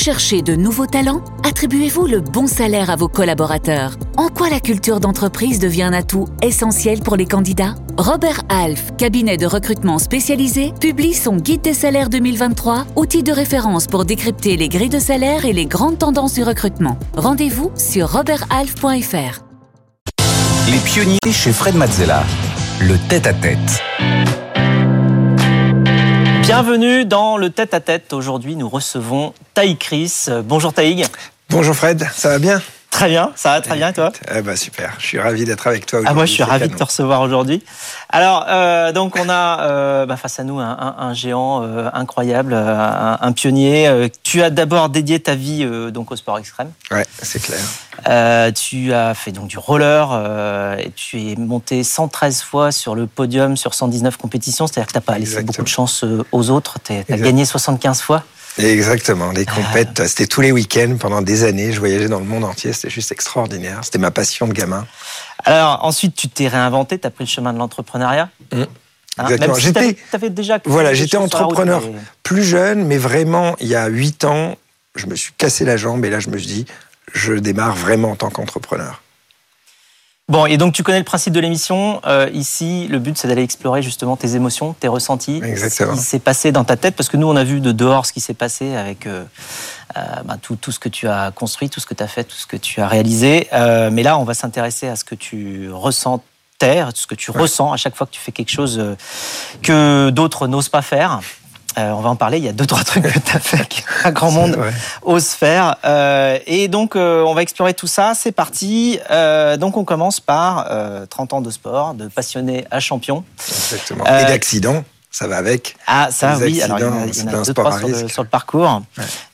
cherchez de nouveaux talents Attribuez-vous le bon salaire à vos collaborateurs. En quoi la culture d'entreprise devient un atout essentiel pour les candidats? Robert Half, cabinet de recrutement spécialisé, publie son Guide des salaires 2023, outil de référence pour décrypter les grilles de salaire et les grandes tendances du recrutement. Rendez-vous sur roberthalf.fr. Les pionniers chez Fred Mazzella. Le tête-à-tête. Bienvenue dans le tête-à-tête. Aujourd'hui, nous recevons Taïg Chris. Bonjour Taïg. Bonjour Fred, ça va bien? Très bien, ça va très bien toi? eh ben, Super, je suis ravi d'être avec toi aujourd'hui. Ah, moi je suis ravi de te recevoir aujourd'hui. Alors, euh, donc on a euh, bah, face à nous un, géant euh, incroyable, un, pionnier. tu as d'abord dédié ta vie donc au sport extrême. Ouais, c'est clair. tu as fait donc du roller et tu es monté 113 fois sur le podium sur 119 compétitions, c'est-à-dire que tu n'as pas laissé beaucoup de chance aux autres, tu as gagné 75 fois. Exactement, les compètes, c'était tous les week-ends pendant des années. Je voyageais dans le monde entier, c'était juste extraordinaire. C'était ma passion de gamin. Alors ensuite, tu t'es réinventé, tu as pris le chemin de l'entrepreneuriat. Mmh. Hein, Exactement. j'étais, déjà voilà, j'étais entrepreneur plus jeune, mais vraiment il y a huit ans, je me suis cassé la jambe et là je me suis dit, je démarre vraiment en tant qu'entrepreneur. Bon, et donc tu connais le principe de l'émission. Euh, ici, le but, c'est d'aller explorer justement tes émotions, tes ressentis, Exactement. ce qui s'est passé dans ta tête, parce que nous, on a vu de dehors ce qui s'est passé avec euh, euh, bah, tout, tout, ce que tu as construit, tout ce que tu as fait, tout ce que tu as réalisé. mais là, on va s'intéresser à ce que tu ressens ce que tu ressens à chaque fois que tu fais quelque chose que d'autres n'osent pas faire. Euh, on va en parler. Il y a deux trois trucs que tu as fait qu'un grand monde ose faire. Euh, et donc euh, on va explorer tout ça. C'est parti. donc on commence par 30 ans de sport, de passionné à champion. Exactement. et d'accident ça va avec. Ah, ça, oui. Alors, il y en a, il y en a deux, trois sur le, sur le, parcours.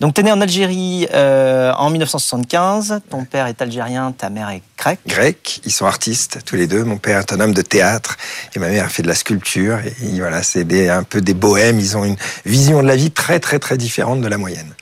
Donc, tu es né en Algérie euh, en 1975. Ton père est algérien, ta mère est grecque. Grec. Ils sont artistes, tous les deux. Mon père est un homme de théâtre et ma mère fait de la sculpture. Et voilà, c'est un peu des bohèmes. Ils ont une vision de la vie très, très, très différente de la moyenne.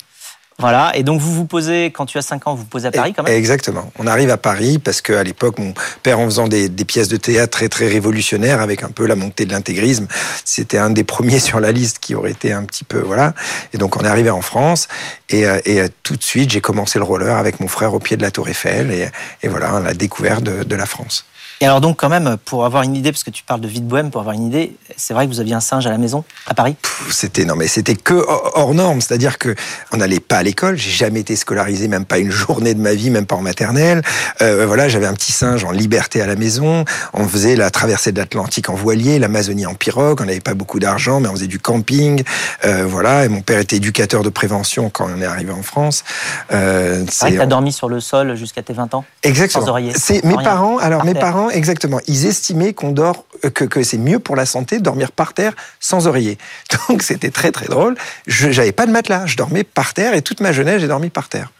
Voilà, et donc vous vous posez, quand tu as 5 ans, vous vous posez à Paris quand même? Exactement. On arrive à Paris parce qu'à l'époque, mon père, en faisant des, pièces de théâtre très très révolutionnaires, avec un peu la montée de l'intégrisme, c'était un des premiers sur la liste qui aurait été un petit peu... Voilà. Et donc on est arrivé en France, et, euh, et euh, tout de suite, j'ai commencé le roller avec mon frère au pied de la Tour Eiffel, et, et voilà, la découverte de, de la France. Et alors donc quand même, pour avoir une idée, parce que tu parles de vie de bohème, pour avoir une idée, c'est vrai que vous aviez un singe à la maison, à Paris? C'était non mais c'était que hors norme, c'est-à-dire que on n'allait pas à l'école, j'ai jamais été scolarisé, même pas une journée de ma vie, même pas en maternelle. Euh, voilà, j'avais un petit singe en liberté à la maison, on faisait la traversée de l'Atlantique en voilier, l'Amazonie en pirogue, on n'avait pas beaucoup d'argent, mais on faisait du camping, euh, voilà. Et mon père était éducateur de prévention quand on est arrivé en France. Euh, c'est vrai que t'as dormi sur le sol jusqu'à tes 20 ans? Exactement. Sans oreiller. C'est mes parents. Alors mes parents exactement. Ils estimaient qu'on dort, euh, que, c'est mieux pour la santé de dormir par terre sans oreiller. Donc c'était très très drôle. Je n'avais pas de matelas, je dormais par terre et toute ma jeunesse j'ai dormi par terre.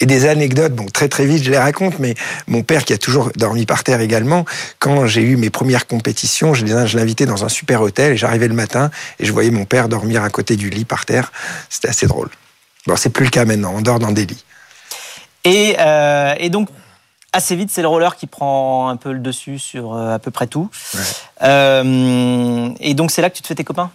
Et des anecdotes, bon, très très vite, je les raconte, mais mon père qui a toujours dormi par terre également, quand j'ai eu mes premières compétitions, je l'invitais dans un super hôtel et j'arrivais le matin et je voyais mon père dormir à côté du lit par terre. C'était assez drôle. Bon, c'est plus le cas maintenant, on dort dans des lits. Et, euh, et donc, assez vite, c'est le roller qui prend un peu le dessus sur euh, à peu près tout. Euh, et donc, c'est là que tu te fais tes copains?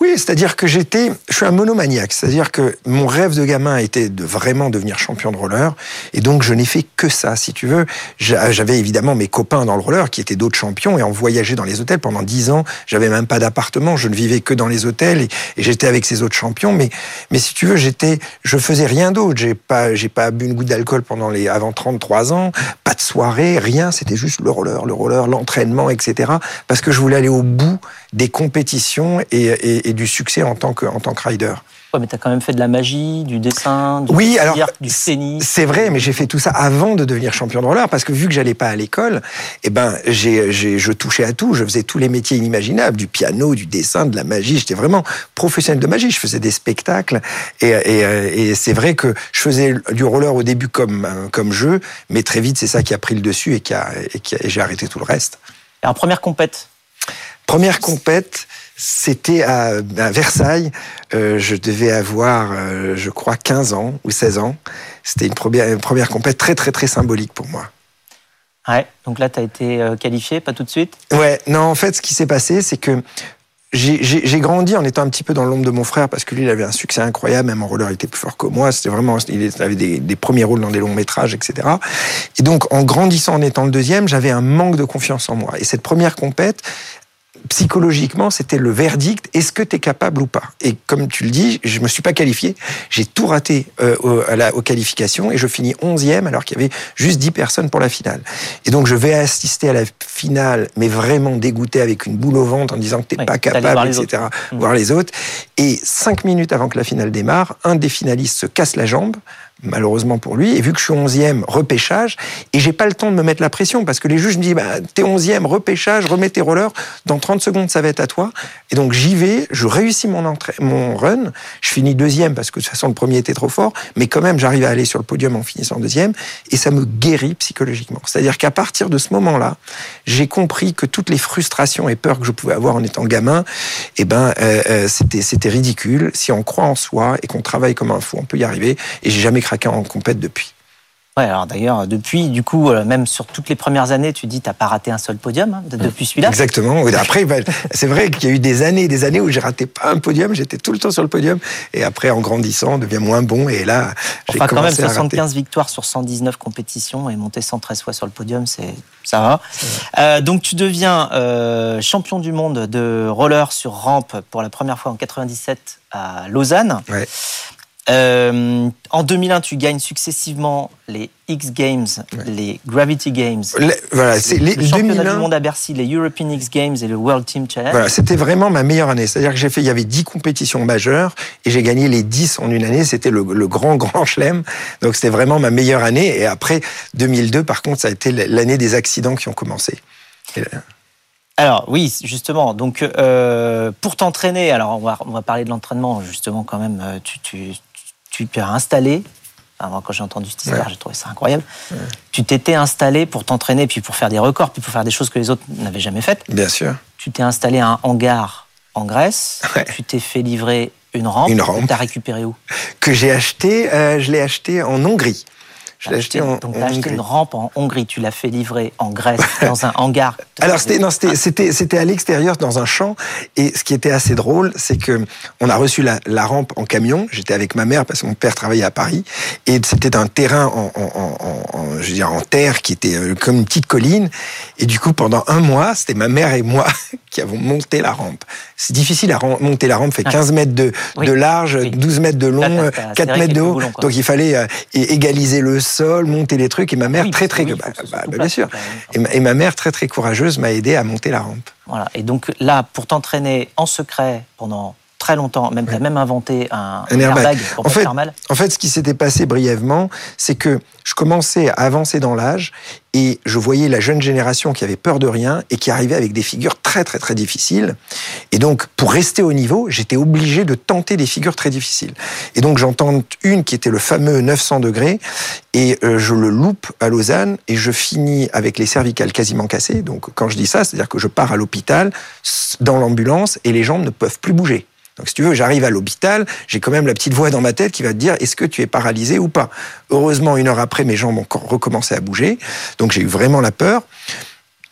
Oui, c'est-à-dire que j'étais, je suis un monomaniaque, c'est-à-dire que mon rêve de gamin était de vraiment devenir champion de roller, et donc je n'ai fait que ça, si tu veux. J'avais évidemment mes copains dans le roller qui étaient d'autres champions, et on voyageait dans les hôtels pendant dix ans. J'avais même pas d'appartement, je ne vivais que dans les hôtels, et, j'étais avec ces autres champions. Mais, mais si tu veux, j'étais, je faisais rien d'autre. J'ai pas, j'ai pas bu une goutte d'alcool pendant les avant 33 ans, pas de soirée, rien. C'était juste le roller, le roller, l'entraînement, etc. Parce que je voulais aller au bout des compétitions et, et, du succès en tant que, en tant que rider. Ouais, mais tu as quand même fait de la magie, du dessin, du, oui, alors, du tennis. C'est vrai, mais j'ai fait tout ça avant de devenir champion de roller parce que vu que j'allais pas à l'école, eh ben, j'ai, je touchais à tout. Je faisais tous les métiers inimaginables, du piano, du dessin, de la magie. J'étais vraiment professionnel de magie. Je faisais des spectacles et, et, et c'est vrai que je faisais du roller au début comme, comme jeu, mais très vite, c'est ça qui a pris le dessus et, qui a, et, qui a, et j'ai arrêté tout le reste. Alors, première compète Première compète, c'était à, Versailles. Euh, je devais avoir, euh, je crois, 15 ans ou 16 ans. C'était une première, une première compète très, très, très symbolique pour moi. Ouais, donc là, tu as été euh, qualifié, pas tout de suite? Ouais, non, en fait, ce qui s'est passé, c'est que j'ai grandi en étant un petit peu dans l'ombre de mon frère parce que lui, il avait un succès incroyable, même en roller, il était plus fort que moi. C'était vraiment, il avait des, des, premiers rôles dans des longs métrages, etc. Et donc, en grandissant, en étant le deuxième, j'avais un manque de confiance en moi. Et cette première compète, psychologiquement, c'était le verdict. Est-ce que tu es capable ou pas? Et comme tu le dis, je me suis pas qualifié. J'ai tout raté euh, à la, aux qualifications et je finis 11e alors qu'il y avait juste 10 personnes pour la finale. Et donc, je vais assister à la finale, mais vraiment dégoûté avec une boule au ventre en disant que t'es pas capable, etc. Mmh. Voir les autres. Et cinq minutes avant que la finale démarre, un des finalistes se casse la jambe malheureusement pour lui. Et vu que je suis 11e, repêchage, et j'ai pas le temps de me mettre la pression parce que les juges me disent bah, T'es 11e, repêchage, remets tes rollers, dans 30 secondes ça va être à toi. Et donc j'y vais, je réussis mon, mon run, je finis deuxième parce que de toute façon le premier était trop fort, mais quand même j'arrive à aller sur le podium en finissant deuxième, et ça me guérit psychologiquement. C'est-à-dire qu'à partir de ce moment-là, j'ai compris que toutes les frustrations et peurs que je pouvais avoir en étant gamin, eh ben, euh, euh, c'était, c'était ridicule. Si on croit en soi et qu'on travaille comme un fou, on peut y arriver. Et j'ai jamais en compète depuis. Ouais, alors d'ailleurs, depuis, du coup, euh, même sur toutes les premières années, tu dis, t'as pas raté un seul podium hein, depuis celui-là. Exactement. Après, bah, c'est vrai qu'il y a eu des années, des années où j'ai raté pas un podium, j'étais tout le temps sur le podium, et après, en grandissant, on devient moins bon, et là, j'ai enfin, quand même 75 victoires sur 119 compétitions et monter 113 fois sur le podium, c'est ça va. Euh, donc tu deviens euh, champion du monde de roller sur rampe pour la première fois en 97 à Lausanne. Ouais. Euh, en 2001, tu gagnes successivement les X Games, les Gravity Games, voilà, c'est les le championnat du monde à Bercy, les European X Games et le World Team Challenge. Voilà, c'était vraiment ma meilleure année. C'est-à-dire que j'ai fait, il y avait 10 compétitions majeures et j'ai gagné les 10 en une année. C'était le, grand, grand chelem. Donc c'était vraiment ma meilleure année. Et après, 2002, par contre, ça a été l'année des accidents qui ont commencé. Alors oui, justement. Donc euh, pour t'entraîner, alors on va, on va parler de l'entraînement justement quand même. Euh, tu, tu, tu t'es installé. moi, quand j'ai entendu cette histoire, j'ai trouvé ça incroyable. Tu t'étais installé pour t'entraîner, puis pour faire des records, puis pour faire des choses que les autres n'avaient jamais faites. Bien sûr. Tu t'es installé à un hangar en Grèce. Tu t'es fait livrer une rampe. Une rampe. Tu as récupéré où? Que j'ai acheté, euh, je l'ai acheté en Hongrie. Je l'ai acheté, en, donc, acheté une rampe en Hongrie, tu l'as fait livrer en Grèce, dans un hangar. Alors, c'était, non, c'était, c'était, c'était à l'extérieur, dans un champ. Et ce qui était assez drôle, c'est que on a reçu la, la rampe en camion. J'étais avec ma mère parce que mon père travaillait à Paris. Et c'était un terrain en, en, en, je veux dire, en terre qui était euh, comme une petite colline. Et du coup, pendant un mois, c'était ma mère et moi qui avons monté la rampe. C'est difficile à monter la rampe, fait 15 mètres de, de large, 12 mètres de long, 4 mètres de haut. Donc il fallait euh, égaliser le sol, monter les trucs. Et ma mère, très, très. Bah, bah, bien sûr. Et ma, mère, très, très courageuse, m'a aidé à monter la rampe. Voilà. Et donc là, pour t'entraîner en secret pendant très longtemps, même tu as même inventé un, airbag pour en fait, faire mal. En fait, ce qui s'était passé brièvement, c'est que je commençais à avancer dans l'âge et je voyais la jeune génération qui avait peur de rien et qui arrivait avec des figures très très très difficiles. Et donc, pour rester au niveau, j'étais obligé de tenter des figures très difficiles. Et donc, j'en tente une qui était le fameux 900 degrés et euh, je le loupe à Lausanne et je finis avec les cervicales quasiment cassées. Donc, quand je dis ça, c'est-à-dire que je pars à l'hôpital dans l'ambulance et les jambes ne peuvent plus bouger. Donc, si tu veux, j'arrive à l'hôpital, j'ai quand même la petite voix dans ma tête qui va te dire est-ce que tu es paralysé ou pas? Heureusement, une heure après, mes jambes ont recommencé à bouger. Donc, j'ai eu vraiment la peur.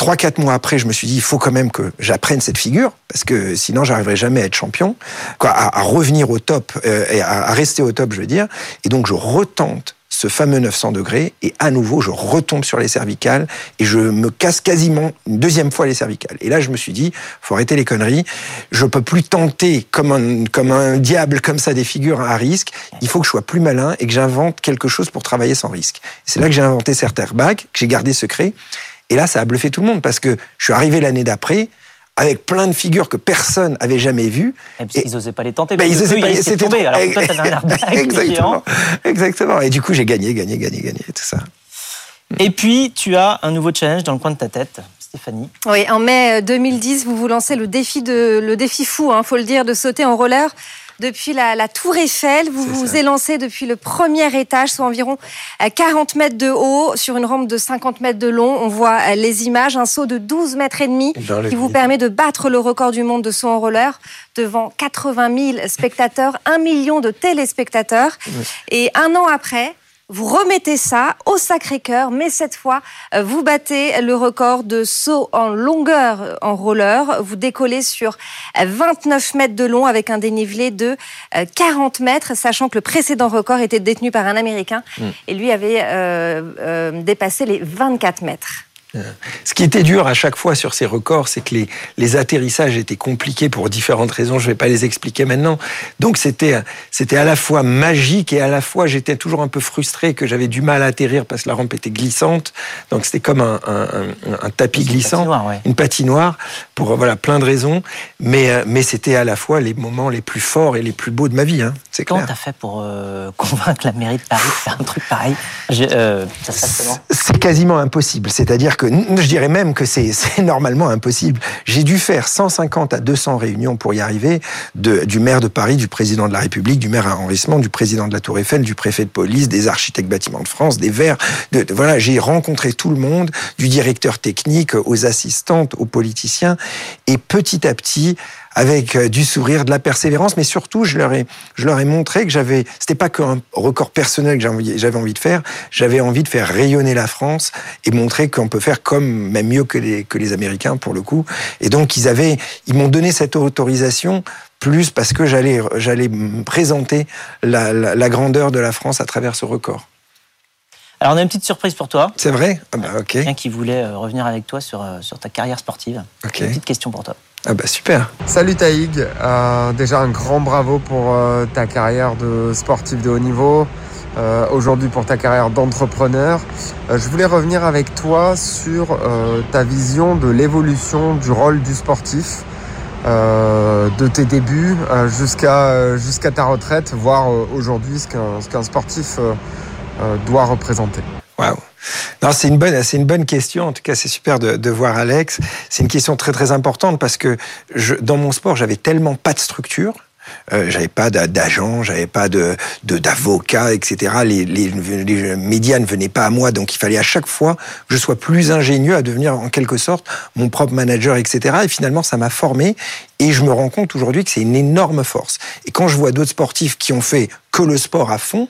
Trois, quatre mois après, je me suis dit, il faut quand même que j'apprenne cette figure, parce que sinon, j'arriverai jamais à être champion, quoi, à, revenir au top, euh, et à, rester au top, je veux dire. Et donc, je retente ce fameux 900 degrés et à nouveau je retombe sur les cervicales et je me casse quasiment une deuxième fois les cervicales. Et là je me suis dit faut arrêter les conneries, je peux plus tenter comme un comme un diable comme ça des figures à risque, il faut que je sois plus malin et que j'invente quelque chose pour travailler sans risque. C'est là que j'ai inventé cet airbag que j'ai gardé secret et là ça a bluffé tout le monde parce que je suis arrivé l'année d'après avec plein de figures que personne n'avait jamais vues. Et ils n'osaient pas les tenter. Ben, ils n'osaient pas les tomber. Alors toi, un Exactement. Exactement. Et du coup, j'ai gagné, gagné, gagné, gagné, tout ça. Et puis, tu as un nouveau challenge dans le coin de ta tête. Stéphanie. Oui, en mai 2010, vous vous lancez le défi de le défi fou, hein, faut le dire, de sauter en roller depuis la, Tour Eiffel. Vous vous élancez depuis le premier étage, soit environ 40 euh, mètres de haut, sur une rampe de 50 mètres de long. On voit euh, les images, un saut de 12 mètres et demi qui vous permet de battre le record du monde de saut en roller devant 80 000 spectateurs, un million de téléspectateurs. Et un an après, Vous remettez ça au Sacré-Cœur, mais cette fois, euh, vous battez le record de saut en longueur euh, en roller. Vous décollez sur 29 mètres de long avec un dénivelé de 40 mètres, sachant que le précédent record était détenu par un Américain mm. et lui avait dépassé les 24 mètres. Ce qui était dur à chaque fois sur ces records, c'est que les, les, atterrissages étaient compliqués pour différentes raisons. Je ne vais pas les expliquer maintenant. Donc c'était c'était à la fois magique et à la fois j'étais toujours un peu frustré que j'avais du mal à atterrir parce que la rampe était glissante. Donc c'était comme un, un, un, tapis glissant, une patinoire pour voilà plein de raisons. Mais euh, mais c'était à la fois les moments les plus forts et les plus beaux de ma vie. Hein, c'est clair. Comment t'as fait pour euh, convaincre la mairie de Paris de faire un truc pareil? Euh, C'est quasiment impossible. C'est-à-dire je dirais même que c'est normalement impossible. J'ai dû faire 150 à 200 réunions pour y arriver, du maire de Paris, du président de la République, du maire arrondissement, du président de la Tour Eiffel, du préfet de police, des architectes bâtiments de France, des Verts. Voilà, j'ai rencontré tout le monde, du directeur technique aux assistantes, aux politiciens, et petit à petit, avec euh, du sourire, de la persévérance, mais surtout, je leur ai, je leur ai montré que j'avais, c'était pas qu'un record personnel que j'avais envie de faire, j'avais envie de faire rayonner la France et montrer qu'on peut faire comme, même mieux que les, que les Américains pour le coup. Et donc, ils avaient, ils m'ont donné cette autorisation plus parce que j'allais, j'allais présenter la, la, la grandeur de la France à travers ce record. Alors on a une petite surprise pour toi. C'est vrai? Ah bah, ok. Quelqu'un qui voulait euh, revenir avec toi sur, euh, sur ta carrière sportive. Ok. Une petite question pour toi. Ah bah super. Salut Taïg, euh, déjà un grand bravo pour euh, ta carrière de sportif de haut niveau, euh, aujourd'hui pour ta carrière d'entrepreneur. je voulais revenir avec toi sur ta vision de l'évolution du rôle du sportif, de tes débuts jusqu'à ta retraite, voire aujourd'hui ce qu'un sportif doit représenter. Waouh non, c'est une bonne, c'est une bonne question. En tout cas, c'est super de, voir Alex. C'est une question très très importante parce que dans mon sport, j'avais tellement pas de structure. Euh, j'avais pas d'agent, j'avais pas de d'avocat, etc. Les, médias ne venaient pas à moi, donc il fallait à chaque fois que je sois plus ingénieux à devenir en quelque sorte mon propre manager, etc. Et finalement, ça m'a formé. Et je me rends compte aujourd'hui que c'est une énorme force. Et quand je vois d'autres sportifs qui ont fait que le sport à fond,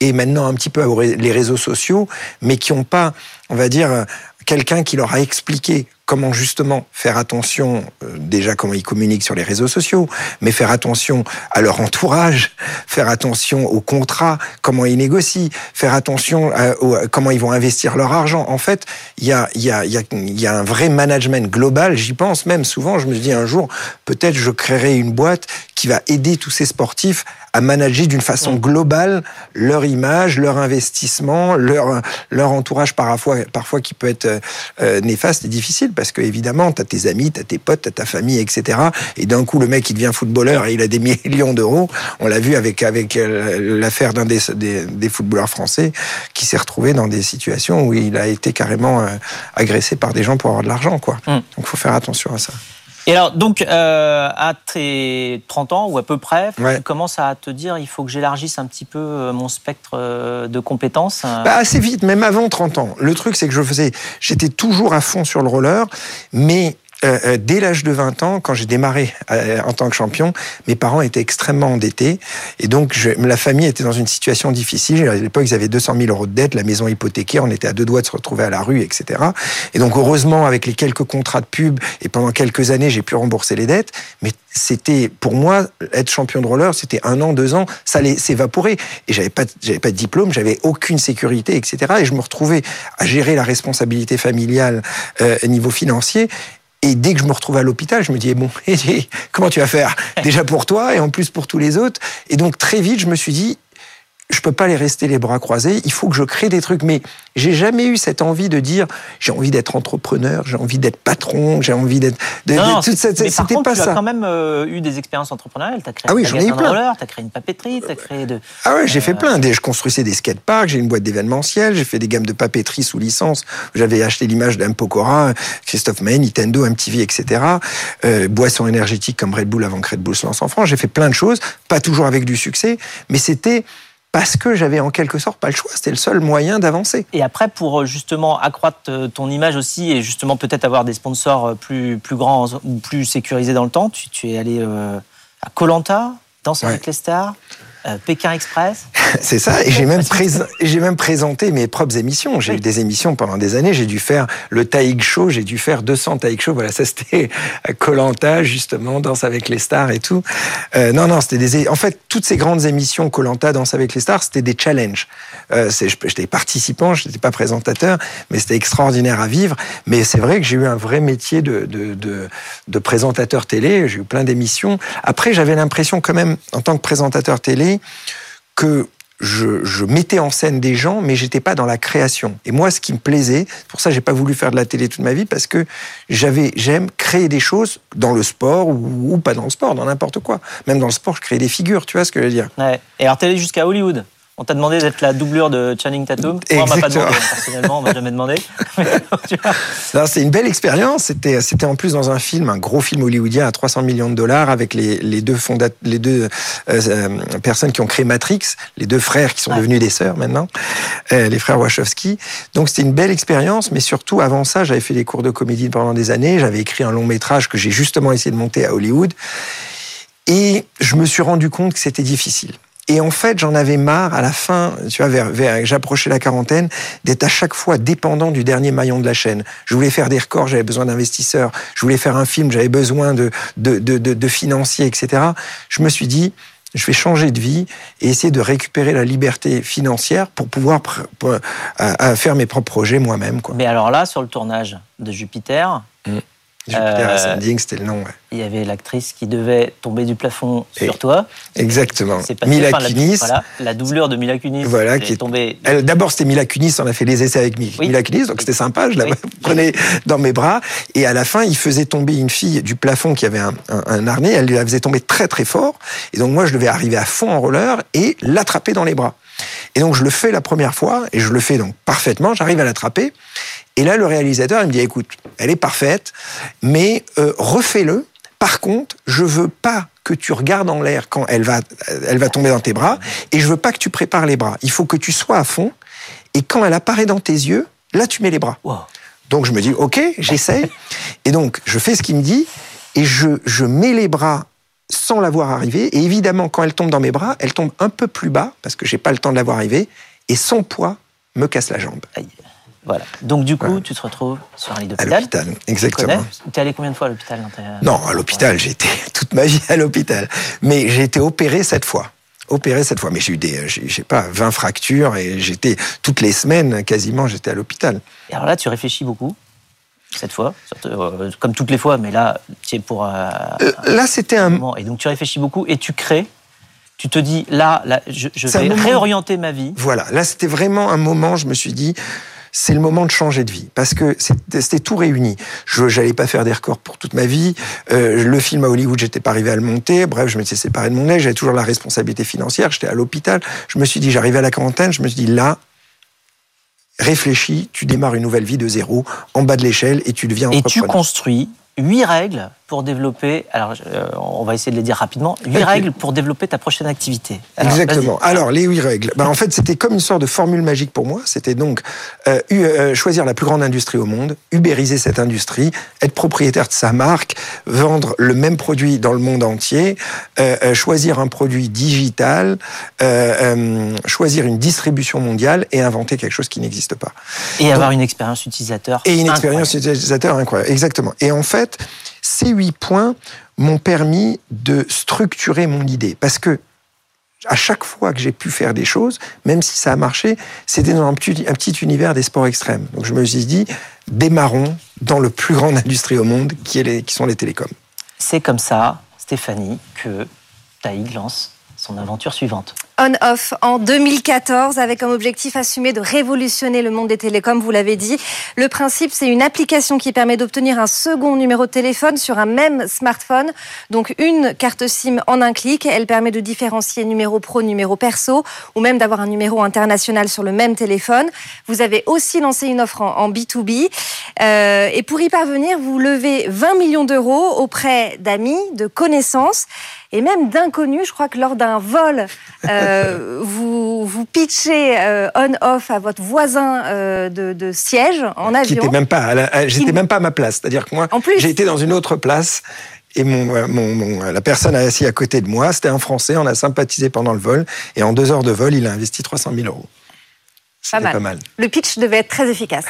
et maintenant un petit peu les réseaux sociaux, mais qui n'ont pas, on va dire, quelqu'un qui leur a expliqué comment justement faire attention, euh, déjà comment ils communiquent sur les réseaux sociaux, mais faire attention à leur entourage, faire attention aux contrats, comment ils négocient, faire attention à, comment ils vont investir leur argent. En fait, il y a, y, a, y, a, y a un vrai management global, j'y pense même souvent, je me dis un jour, peut-être je créerai une boîte qui va aider tous ces sportifs à manager d'une façon globale leur image, leur investissement, leur, leur entourage parfois, parfois qui peut être euh, néfaste et difficile parce que évidemment, tu as tes amis, tu as tes potes, tu as ta famille, etc. Et d'un coup, le mec, il devient footballeur et il a des millions d'euros. On l'a vu avec, avec euh, l'affaire d'un des, des, footballeurs français qui s'est retrouvé dans des situations où il a été carrément euh, agressé par des gens pour avoir de l'argent. quoi. Mm. Donc, il faut faire attention à ça. Et alors, donc, euh, à tes 30 ans ou à peu près, tu commences à te dire il faut que j'élargisse un petit peu euh, mon spectre euh, de compétences bah, Assez vite, même avant 30 ans. Le truc, c'est que je faisais, j'étais toujours à fond sur le roller, mais euh, euh, dès l'âge de 20 ans, quand j'ai démarré euh, en tant que champion, mes parents étaient extrêmement endettés. Et donc, je, la famille était dans une situation difficile. À l'époque, ils avaient 200 000 euros de dette, la maison hypothéquée, on était à deux doigts de se retrouver à la rue, etc. Et donc, heureusement, avec les quelques contrats de pub, et pendant quelques années, j'ai pu rembourser les dettes. Mais c'était, pour moi, être champion de roller, c'était un an, deux ans, ça allait s'évaporer. Et j'avais pas, j'avais pas de diplôme, j'avais aucune sécurité, etc. Et je me retrouvais à gérer la responsabilité familiale euh, niveau financier. Et dès que je me retrouvais à l'hôpital, je me disais, bon, comment tu vas faire? Déjà pour toi et en plus pour tous les autres. Et donc très vite, je me suis dit, je peux pas les rester les bras croisés. Il faut que je crée des trucs. Mais j'ai jamais eu cette envie de dire j'ai envie d'être entrepreneur, j'ai envie d'être patron, j'ai envie d'être. Non, c'était pas tu as quand même euh, eu des expériences entrepreneuriales. T'as créé ah oui, j'en ai eu plein. T'as créé une papeterie, t'as créé de. Ah ouais, j'ai fait euh, plein. Je construisais des skateparks, j'ai une boîte d'événementiel, j'ai fait des gammes de papeterie sous licence. J'avais acheté l'image d'un Pokora, Christophe Maé, Nintendo, MTV, etc. Euh, boissons énergétiques comme Red Bull avant que Red Bull se lance en France. J'ai fait plein de choses, pas toujours avec du succès, mais c'était parce que j'avais en quelque sorte pas le choix. C'était le seul moyen d'avancer. Et après, pour euh, justement accroître euh, ton image aussi et justement peut-être avoir des sponsors euh, plus, plus grands ou plus sécurisés dans le temps, tu, es allé à Colanta, danser avec les stars euh, Pékin Express. C'est ça. Et j'ai même, j'ai même présenté mes propres émissions. J'ai eu des émissions pendant des années. J'ai dû faire le Taïg Show. J'ai dû faire 200 Taïg Show. Voilà, ça c'était Colanta, justement, Danse avec les stars et tout. Euh, non, non, c'était des. En fait, toutes ces grandes émissions, Colanta, Danse avec les stars, c'était des challenges. Euh, j'étais participant, je n'étais pas présentateur, mais c'était extraordinaire à vivre. Mais c'est vrai que j'ai eu un vrai métier de, de, de, de présentateur télé. J'ai eu plein d'émissions. Après, j'avais l'impression quand même, en tant que présentateur télé, que je, mettais en scène des gens, mais j'étais pas dans la création. Et moi, ce qui me plaisait, pour ça, j'ai pas voulu faire de la télé toute ma vie, parce que j'avais, j'aime créer des choses dans le sport ou, pas dans le sport, dans n'importe quoi. Même dans le sport, je crée des figures, tu vois ce que je veux dire. Et alors, télé jusqu'à Hollywood? On t'a demandé d'être la doublure de Channing Tatum. Moi, on m'a pas demandé, personnellement, on m'a jamais demandé. c'est une belle expérience. C'était, c'était en plus dans un film, un gros film hollywoodien à 300 millions de dollars avec les, les deux, fondat les deux euh, euh, personnes qui ont créé Matrix, les deux frères qui sont devenus des sœurs maintenant, euh, les frères Wachowski. Donc c'était une belle expérience, mais surtout avant ça, j'avais fait des cours de comédie pendant des années. J'avais écrit un long métrage que j'ai justement essayé de monter à Hollywood. Et je me suis rendu compte que c'était difficile. Et en fait, j'en avais marre à la fin, tu vois, vers, vers j'approchais la quarantaine, d'être à chaque fois dépendant du dernier maillon de la chaîne. Je voulais faire des records, j'avais besoin d'investisseurs. Je voulais faire un film, j'avais besoin de, de, de, de, de financiers, etc. Je me suis dit, je vais changer de vie et essayer de récupérer la liberté financière pour pouvoir à, faire mes propres projets moi-même. Mais alors là, sur le tournage de Jupiter, mmh. Jupiter euh, Ascending, c'était le nom. Ouais. Il y avait l'actrice qui devait tomber du plafond sur toi. Exactement. Mila Kunis. Voilà, la doublure de Mila Kunis. Voilà, qui est tombée. D'abord, c'était Mila Kunis. On a fait les essais avec Mila Kunis, donc c'était sympa. Je la prenais dans mes bras. Et à la fin, il faisait tomber une fille du plafond qui avait un, un, un, harnais. Elle la faisait tomber très très fort. Et donc moi, je devais arriver à fond en roller et l'attraper dans les bras. Et donc je le fais la première fois et je le fais donc parfaitement. J'arrive à l'attraper. Et là, le réalisateur, il me dit, écoute, elle est parfaite, mais euh, refais-le. Par contre, je veux pas que tu regardes en l'air quand elle va, elle va tomber dans tes bras, et je veux pas que tu prépares les bras. Il faut que tu sois à fond, et quand elle apparaît dans tes yeux, là, tu mets les bras. Donc je me dis, ok, j'essaye. et donc, je fais ce qu'il me dit, et je, je mets les bras sans la voir arriver. Et évidemment, quand elle tombe dans mes bras, elle tombe un peu plus bas, parce que j'ai pas le temps de la voir arriver, et son poids me casse la jambe. Voilà. Donc du coup, tu te retrouves sur un lit d'hôpital. À l'hôpital, exactement. Tu es allé combien de fois à l'hôpital Non, à l'hôpital, j'ai été toute ma vie à l'hôpital. Mais j'ai été opéré cette fois. Opéré cette fois. Mais j'ai eu des, j'ai pas, 20 fractures et j'étais toutes les semaines, quasiment, j'étais à l'hôpital. Et alors là, tu réfléchis beaucoup cette fois, euh, comme toutes les fois, mais là, c'est pour. Euh, là, c'était un. Moment. Et donc, tu réfléchis beaucoup et tu crées tu te dis là, là je, je vais réorienter ma vie. Voilà, là c'était vraiment un moment, je me suis dit, c'est le moment de changer de vie parce que c'était tout réuni. Je n'allais pas faire des records pour toute ma vie. Euh, le film à Hollywood, j'étais pas arrivé à le monter. Bref, je m'étais séparé de mon ex. J'avais toujours la responsabilité financière. J'étais à l'hôpital. Je me suis dit, j'arrivais à la quarantaine. Je me suis dit, là, réfléchis, tu démarres une nouvelle vie de zéro, en bas de l'échelle, et tu deviens entrepreneur. Et tu construis huit règles pour développer, alors euh, on va essayer de les dire rapidement, huit règles pour développer ta prochaine activité. Exactement. Alors les huit règles, ben, en fait c'était comme une sorte de formule magique pour moi. C'était donc euh, euh, choisir la plus grande industrie au monde, ubériser cette industrie, être propriétaire de sa marque, vendre le même produit dans le monde entier, choisir un produit digital, choisir une distribution mondiale et inventer quelque chose qui n'existe pas. Et avoir une expérience utilisateur. Et une expérience utilisateur incroyable. Exactement. Et en fait, ces huit points m'ont permis de structurer mon idée. Parce que à chaque fois que j'ai pu faire des choses, même si ça a marché, c'était dans un petit, un petit, univers des sports extrêmes. Donc je me suis dit, démarrons dans le plus grande industrie au monde, qui, est qui sont les télécoms. C'est comme ça, Stéphanie, que Taïg lance son aventure suivante. On-Off en 2014 avec comme objectif assumé de révolutionner le monde des télécoms, vous l'avez dit. Le principe, c'est une application qui permet d'obtenir un second numéro de téléphone sur un même smartphone. Donc une carte SIM en un clic. Elle permet de différencier numéro pro, numéro perso ou même d'avoir un numéro international sur le même téléphone. Vous avez aussi lancé une offre en, B2B. Euh, et pour y parvenir, vous levez 20 millions d'euros auprès d'amis, de connaissances et même d'inconnus. Je crois que lors d'un vol, euh, vous, vous pitchez euh, on-off à votre voisin euh, de, de, siège en avion. Qui même pas, j'étais même pas à ma place. C'est-à-dire que moi, j'ai été dans une autre place Et mon, mon, la personne assis à côté de moi, c'était un Français. On a sympathisé pendant le vol. Et en deux heures de vol, il a investi 300 000 euros. Pas mal. pas mal. Le pitch devait être très efficace.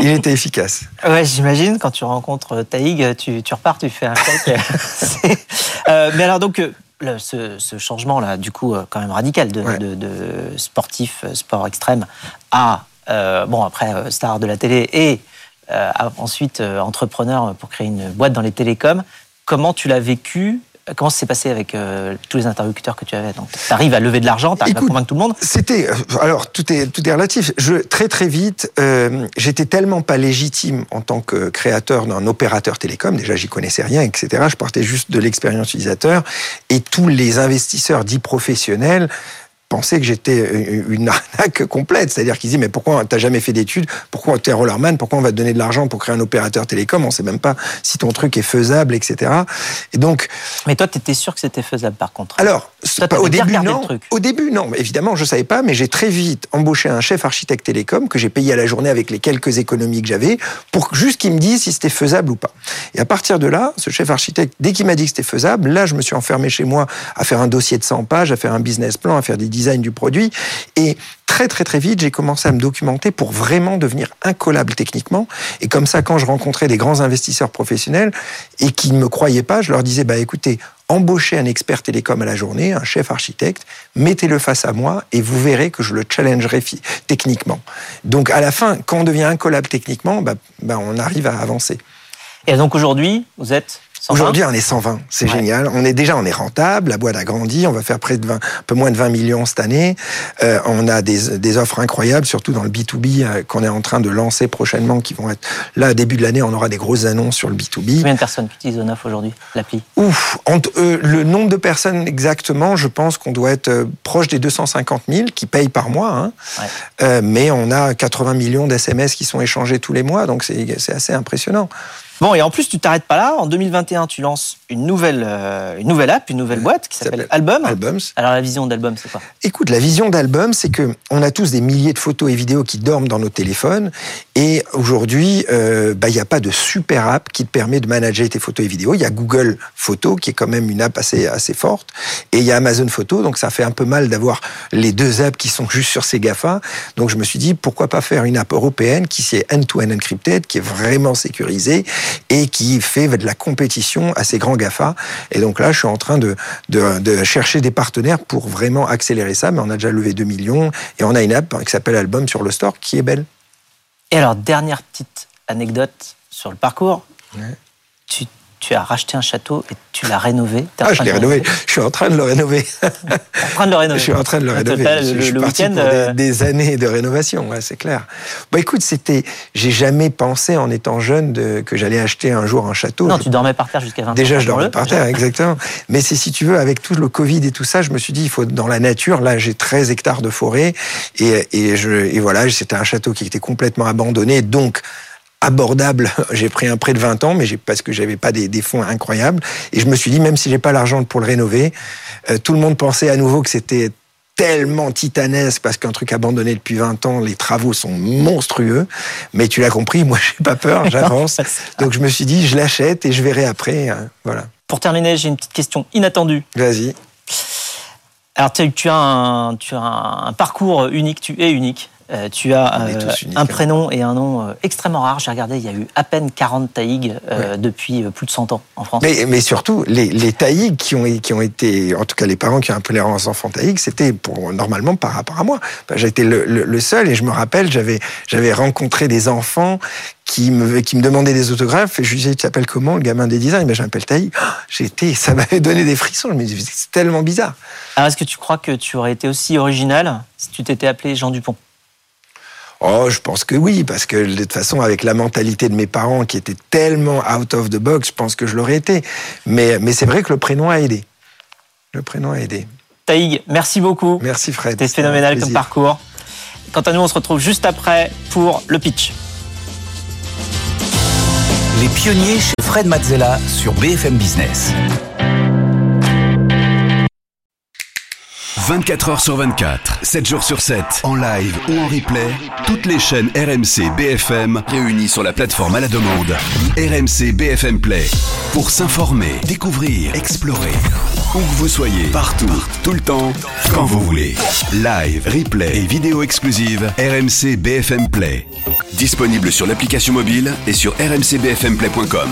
il était efficace. Ouais, j'imagine, quand tu rencontres Taïg, tu, tu repars, tu fais un chèque. euh, mais alors, donc, ce, ce changement-là, du coup, euh, quand même radical de, de, de sportif, euh, sport extrême, à, euh, bon, après, star de la télé et euh, ensuite entrepreneur pour créer une boîte dans les télécoms, comment tu l'as vécu comment ça s'est passé avec euh, tous les interlocuteurs que tu avais Donc, tu arrives à lever de l'argent, tu arrives à convaincre tout le monde C'était. Euh, alors, tout est, tout est relatif. Je, très, très vite, euh, j'étais tellement pas légitime en tant que créateur d'un opérateur télécom. Déjà, j'y connaissais rien, etc. Je partais juste de l'expérience utilisateur. Et tous les investisseurs dits professionnels pensaient que j'étais une arnaque complète. C'est-à-dire qu'ils disaient, mais pourquoi t'as jamais fait d'études? Pourquoi t'es rollerman Pourquoi on va te donner de l'argent pour créer un opérateur télécom? On sait même pas si ton truc est faisable, etc. Et donc. Mais toi, tu étais sûr que c'était faisable, par contre. Alors, au début, non. Au début, non. Évidemment, je savais pas, mais j'ai très vite embauché un chef architecte télécom que j'ai payé à la journée avec les quelques économies que j'avais pour juste qu'il me dise si c'était faisable ou pas. Et à partir de là, ce chef architecte, dès qu'il m'a dit que c'était faisable, là, je me suis enfermé chez moi à faire un dossier de 100 pages, à faire un business plan, à faire des design du produit. Et très très très vite, j'ai commencé à me documenter pour vraiment devenir incollable techniquement. Et comme ça, quand je rencontrais des grands investisseurs professionnels et qui ne me croyaient pas, je leur disais, bah écoutez, embauchez un expert télécom à la journée, un chef architecte, mettez-le face à moi et vous verrez que je le challengerai techniquement. Donc à la fin, quand on devient incollable techniquement, bah, bah on arrive à avancer. Et donc aujourd'hui, vous êtes Aujourd'hui, on est 120. C'est génial. On est déjà, on est rentable. La boîte a grandi. On va faire près de 20, un peu moins de 20 millions cette année. Euh, on a des, des, offres incroyables, surtout dans le B2B euh, qu'on est en train de lancer prochainement, qui vont être là, début de l'année, on aura des grosses annonces sur le B2B. Combien de personnes utilisent Onoff aujourd'hui, l'appli? Ouf, euh, le nombre de personnes exactement, je pense qu'on doit être euh, proche des 250 000 qui payent par mois. Hein. Ouais. Euh, mais on a 80 millions d'SMS qui sont échangés tous les mois, donc c'est assez impressionnant. Bon, et en plus, tu t'arrêtes pas là. En 2021, tu lances une nouvelle, euh, une nouvelle app, une nouvelle boîte qui s'appelle Album. Albums. Alors, la vision d'Album, c'est quoi? Écoute, la vision d'Album, c'est que on a tous des milliers de photos et vidéos qui dorment dans nos téléphones. Et aujourd'hui, euh, bah, il n'y a pas de super app qui te permet de manager tes photos et vidéos. Il y a Google Photos, qui est quand même une app assez, assez forte. Et il y a Amazon Photos, donc ça fait un peu mal d'avoir les deux apps qui sont juste sur ces GAFA. Donc, je me suis dit, pourquoi pas faire une app européenne qui est end-to-end encrypted, qui est vraiment sécurisée et qui fait de la compétition à ces grands GAFA. Et donc là, je suis en train de, de, de, chercher des partenaires pour vraiment accélérer ça, mais on a déjà levé 2 millions et on a une app qui s'appelle Album sur le store qui est belle. Et alors, dernière petite anecdote sur le parcours. Ouais. Tu tu as racheté un château et tu l'as rénové. Ah, je l'ai rénové. Je suis en train de le rénover. en train de le rénover. Je suis en train de le rénover. Total, je, le, suis le parti pour des, des, années de rénovation, ouais, c'est clair. Bon, écoute, c'était, j'ai jamais pensé en étant jeune de, que j'allais acheter un jour un château. Non, je... tu dormais par terre jusqu'à 20 ans. Déjà, je dormais par terre, exactement. Mais c'est si tu veux, avec tout le Covid et tout ça, je me suis dit, il faut dans la nature. Là, j'ai 13 hectares de forêt et, et, je, et voilà, c'était un château qui était complètement abandonné, donc abordable. J'ai pris un prêt de 20 ans, mais parce que j'avais pas des, des, fonds incroyables. Et je me suis dit, même si j'ai pas l'argent pour le rénover, euh, tout le monde pensait à nouveau que c'était tellement titanesque parce qu'un truc abandonné depuis 20 ans, les travaux sont monstrueux. Mais tu l'as compris, moi j'ai pas peur, j'avance. Donc je me suis dit, je l'achète et je verrai après. Hein, voilà. Pour terminer, j'ai une petite question inattendue. Vas-y. Alors tu, tu, as un, tu as un parcours unique, tu es unique. Euh, tu as euh, un prénom et un nom euh, extrêmement rare. J'ai regardé, il y a eu à peine 40 taïgs ouais. depuis plus de 100 ans en France. Mais, mais surtout, les, les taïgs qui ont, qui ont été, en tout cas les parents qui ont appelé leurs enfants taïgs, c'était pour normalement par rapport à moi. J'ai été le, le, le, seul et je me rappelle, j'avais rencontré des enfants qui me, qui me demandaient des autographes et je lui disais, tu t'appelles comment le gamin des designs ben, Je m'appelle Taïg. Oh, J'étais, ça m'avait donné des frissons. Je me disais, c'est tellement bizarre. Alors, est-ce que tu crois que tu aurais été aussi original si tu t'étais appelé Jean Dupont? Oh, je pense que oui, parce que de toute façon, avec la mentalité de mes parents qui était tellement out of the box, je pense que je l'aurais été. Mais, mais c'est vrai que le prénom a aidé. Le prénom a aidé. Taïg, merci beaucoup. Merci Fred. C'était phénoménal comme parcours. Quant à nous, on se retrouve juste après pour le pitch. Les pionniers chez Fred Mazzella sur BFM Business. 24 heures sur 24, 7 jours sur 7, en live ou en replay, toutes les chaînes RMC BFM réunies sur la plateforme à la demande RMC BFM Play. Pour s'informer, découvrir, explorer. Où que vous soyez, partout, tout le temps, quand vous voulez. Live, replay et vidéo exclusive RMC BFM Play. Disponible sur l'application mobile et sur rmcbfmplay.com.